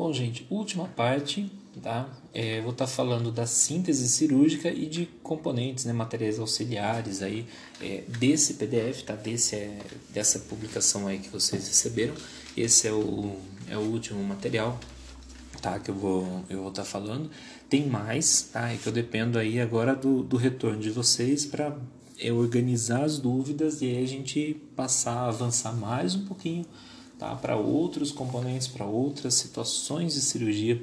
Bom, gente, última parte, tá? É, vou estar tá falando da síntese cirúrgica e de componentes, né, materiais auxiliares aí é, desse PDF, tá? Desse é, dessa publicação aí que vocês receberam. Esse é o, é o último material, tá? Que eu vou eu vou estar tá falando. Tem mais, tá? É que eu dependo aí agora do, do retorno de vocês para é, organizar as dúvidas e aí a gente passar avançar mais um pouquinho tá? para outros componentes, para outras situações de cirurgia,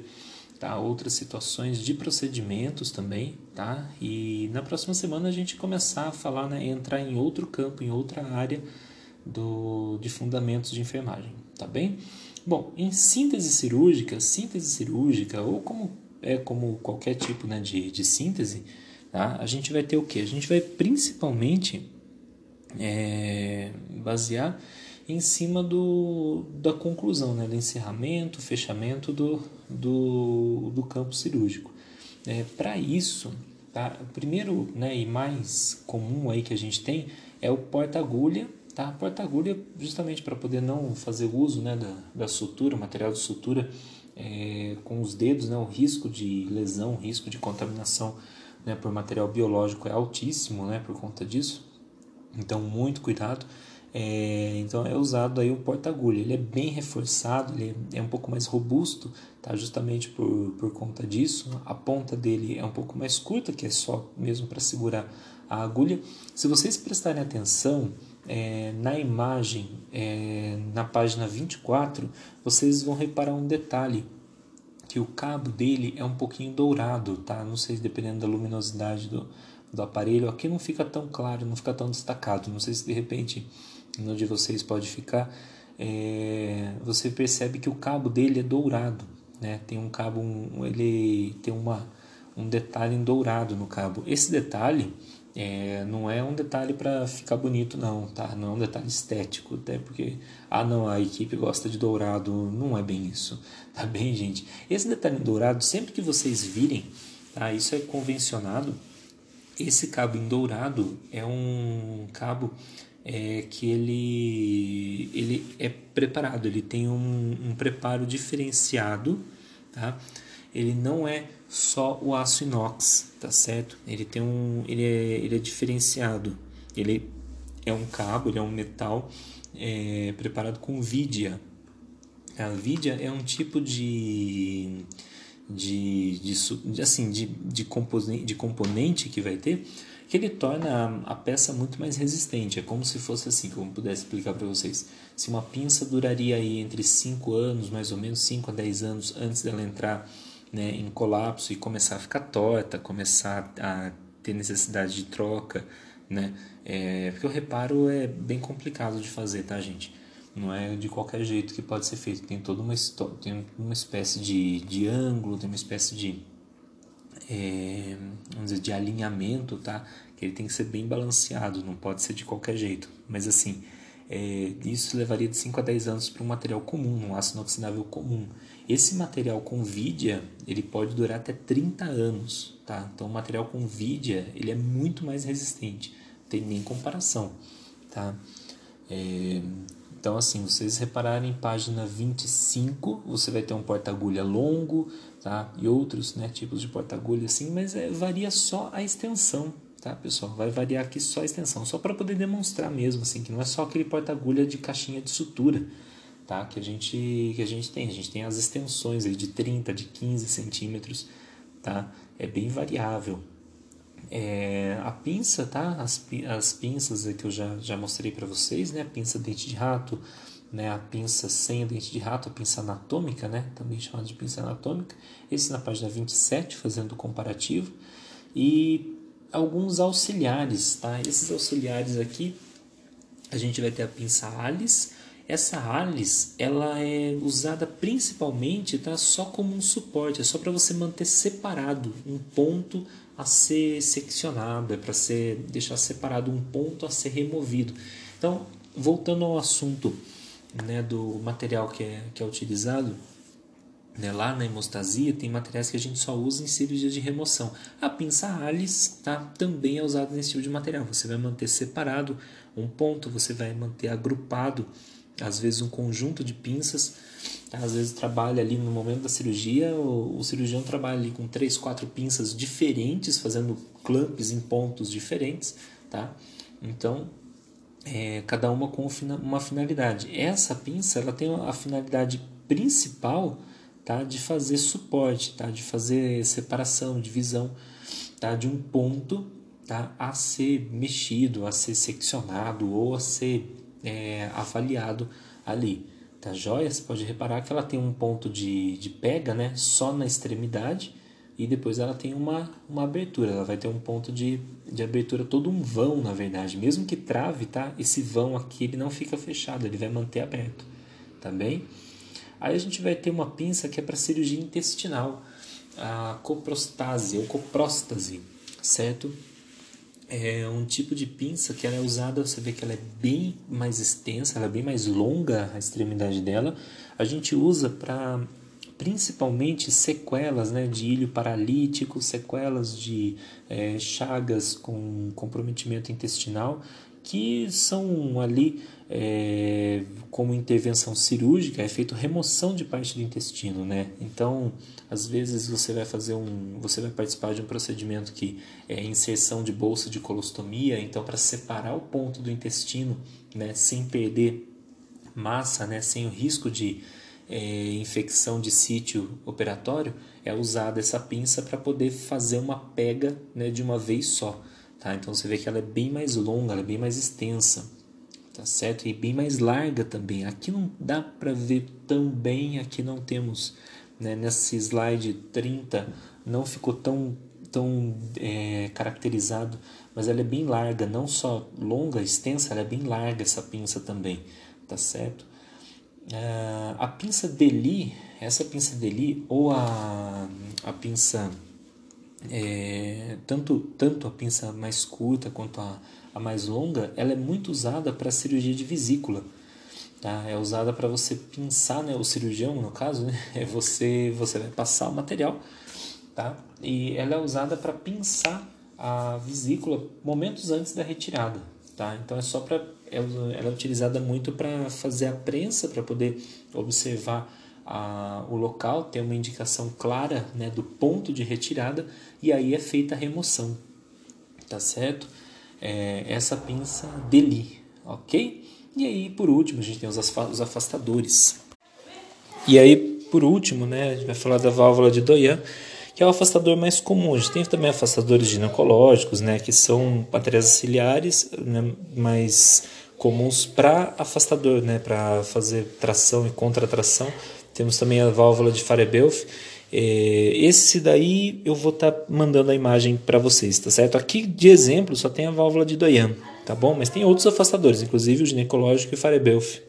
tá? outras situações de procedimentos também. Tá? E na próxima semana a gente começar a falar, né? entrar em outro campo, em outra área do, de fundamentos de enfermagem. Tá bem? Bom, em síntese cirúrgica, síntese cirúrgica, ou como é como qualquer tipo né, de, de síntese, tá? a gente vai ter o que? A gente vai principalmente é, basear em cima do, da conclusão, né, do encerramento, fechamento do, do, do campo cirúrgico. É, Para isso, tá, o primeiro né, e mais comum aí que a gente tem é o porta-agulha. Tá? Porta-agulha justamente para poder não fazer uso né, da, da sutura, material de sutura é, com os dedos, né, o risco de lesão, o risco de contaminação né, por material biológico é altíssimo né, por conta disso. Então, muito cuidado. É, então é usado aí o porta-agulha. Ele é bem reforçado, ele é um pouco mais robusto, tá? justamente por, por conta disso. A ponta dele é um pouco mais curta, que é só mesmo para segurar a agulha. Se vocês prestarem atenção é, na imagem, é, na página 24, vocês vão reparar um detalhe que o cabo dele é um pouquinho dourado, tá? Não sei, dependendo da luminosidade do, do aparelho, aqui não fica tão claro, não fica tão destacado. Não sei se de repente no de vocês pode ficar, é, você percebe que o cabo dele é dourado, né? Tem um cabo, um, ele tem uma, um detalhe em dourado no cabo. Esse detalhe é, não é um detalhe para ficar bonito não, tá? Não é um detalhe estético, até porque ah não, a equipe gosta de dourado, não é bem isso, tá bem, gente? Esse detalhe em dourado, sempre que vocês virem, tá? Isso é convencionado. Esse cabo em dourado é um cabo é que ele, ele é preparado, ele tem um, um preparo diferenciado, tá? Ele não é só o aço inox, tá certo? Ele tem um, ele é, ele é diferenciado. Ele é um cabo, ele é um metal é, preparado com vidia. A vidia é um tipo de de, de, assim, de, de, componente, de componente que vai ter que ele torna a, peça muito mais resistente. É como se fosse assim, como pudesse explicar para vocês. Se uma pinça duraria aí entre 5 anos, mais ou menos 5 a 10 anos antes dela entrar né, em colapso e começar a ficar torta, começar a ter necessidade de troca, né? É, porque o reparo é bem complicado de fazer, tá, gente? Não é de qualquer jeito que pode ser feito. Tem toda uma, tem uma espécie de, de ângulo, tem uma espécie de é, vamos dizer, de alinhamento, tá? Que ele tem que ser bem balanceado, não pode ser de qualquer jeito. Mas assim, é, isso levaria de 5 a 10 anos para um material comum, um aço inoxidável comum. Esse material com vidia, ele pode durar até 30 anos, tá? Então o material com vidia, ele é muito mais resistente, não tem nem comparação, tá? É, então, assim, vocês repararem em página 25, você vai ter um porta-agulha longo, tá? E outros né, tipos de porta-agulha, assim, mas é, varia só a extensão, tá, pessoal? Vai variar aqui só a extensão, só para poder demonstrar mesmo, assim, que não é só aquele porta-agulha de caixinha de sutura, tá? Que a gente, que a gente tem. A gente tem as extensões aí de 30, de 15 centímetros, tá? É bem variável, é, a pinça, tá? As, as pinças que eu já, já mostrei para vocês, né? A pinça dente de rato, né? A pinça sem dente de rato, a pinça anatômica, né? Também chamada de pinça anatômica. Esse na página 27, fazendo o comparativo. E alguns auxiliares, tá? Esses auxiliares aqui, a gente vai ter a pinça Alice. Essa Alice, ela é usada principalmente, tá? Só como um suporte, é só para você manter separado um ponto a ser seccionado, é para ser deixar separado um ponto a ser removido. Então, voltando ao assunto né, do material que é, que é utilizado, né, lá na hemostasia tem materiais que a gente só usa em cirurgia de remoção. A pinça Alice tá, também é usada nesse tipo de material. Você vai manter separado um ponto, você vai manter agrupado às vezes um conjunto de pinças, tá? às vezes trabalha ali no momento da cirurgia, o, o cirurgião trabalha ali com três, quatro pinças diferentes, fazendo clamps em pontos diferentes, tá? Então, é, cada uma com uma finalidade. Essa pinça ela tem a finalidade principal tá, de fazer suporte, tá, de fazer separação, divisão tá, de um ponto tá, a ser mexido, a ser seccionado ou a ser é, avaliado ali. Tá joia? Você pode reparar que ela tem um ponto de, de pega né, só na extremidade e depois ela tem uma, uma abertura, ela vai ter um ponto de, de abertura, todo um vão na verdade, mesmo que trave, tá? Esse vão aqui ele não fica fechado, ele vai manter aberto, tá bem? Aí a gente vai ter uma pinça que é para cirurgia intestinal, a coprostase ou copróstase, certo? É um tipo de pinça que ela é usada, você vê que ela é bem mais extensa, ela é bem mais longa a extremidade dela. A gente usa para principalmente sequelas né, de ilho paralítico, sequelas de é, chagas com comprometimento intestinal, que são ali é, como intervenção cirúrgica, é feito remoção de parte do intestino, né? Então, às vezes você vai fazer um, você vai participar de um procedimento que é inserção de bolsa de colostomia, então para separar o ponto do intestino, né, sem perder massa, né, sem o risco de é, infecção de sítio operatório, é usada essa pinça para poder fazer uma pega né, de uma vez só. Tá? Então você vê que ela é bem mais longa, ela é bem mais extensa, tá certo? E bem mais larga também. Aqui não dá para ver tão bem, aqui não temos, né, nesse slide 30, não ficou tão, tão é, caracterizado, mas ela é bem larga, não só longa, extensa, ela é bem larga essa pinça também, tá certo? Uh, a pinça Deli, essa pinça Deli ou a, a pinça é, tanto, tanto a pinça mais curta quanto a, a mais longa, ela é muito usada para cirurgia de vesícula. Tá? É usada para você pinçar, né? o cirurgião no caso, né? é você, você vai passar o material tá? e ela é usada para pinçar a vesícula momentos antes da retirada. Tá? Então é só para ela é utilizada muito para fazer a prensa, para poder observar a, o local, ter uma indicação clara né, do ponto de retirada e aí é feita a remoção, tá certo? É, essa pinça Deli, ok? E aí, por último, a gente tem os, os afastadores. E aí, por último, né, a gente vai falar da válvula de Doyan, que é o afastador mais comum. A gente tem também afastadores ginecológicos, né, que são materiais auxiliares, né, mais comuns para afastador, né, para fazer tração e contratração. Temos também a válvula de Farabeuf. É, esse daí eu vou estar tá mandando a imagem para vocês, tá certo? Aqui de exemplo só tem a válvula de Doyan, tá bom? Mas tem outros afastadores, inclusive o ginecológico e Farabeuf,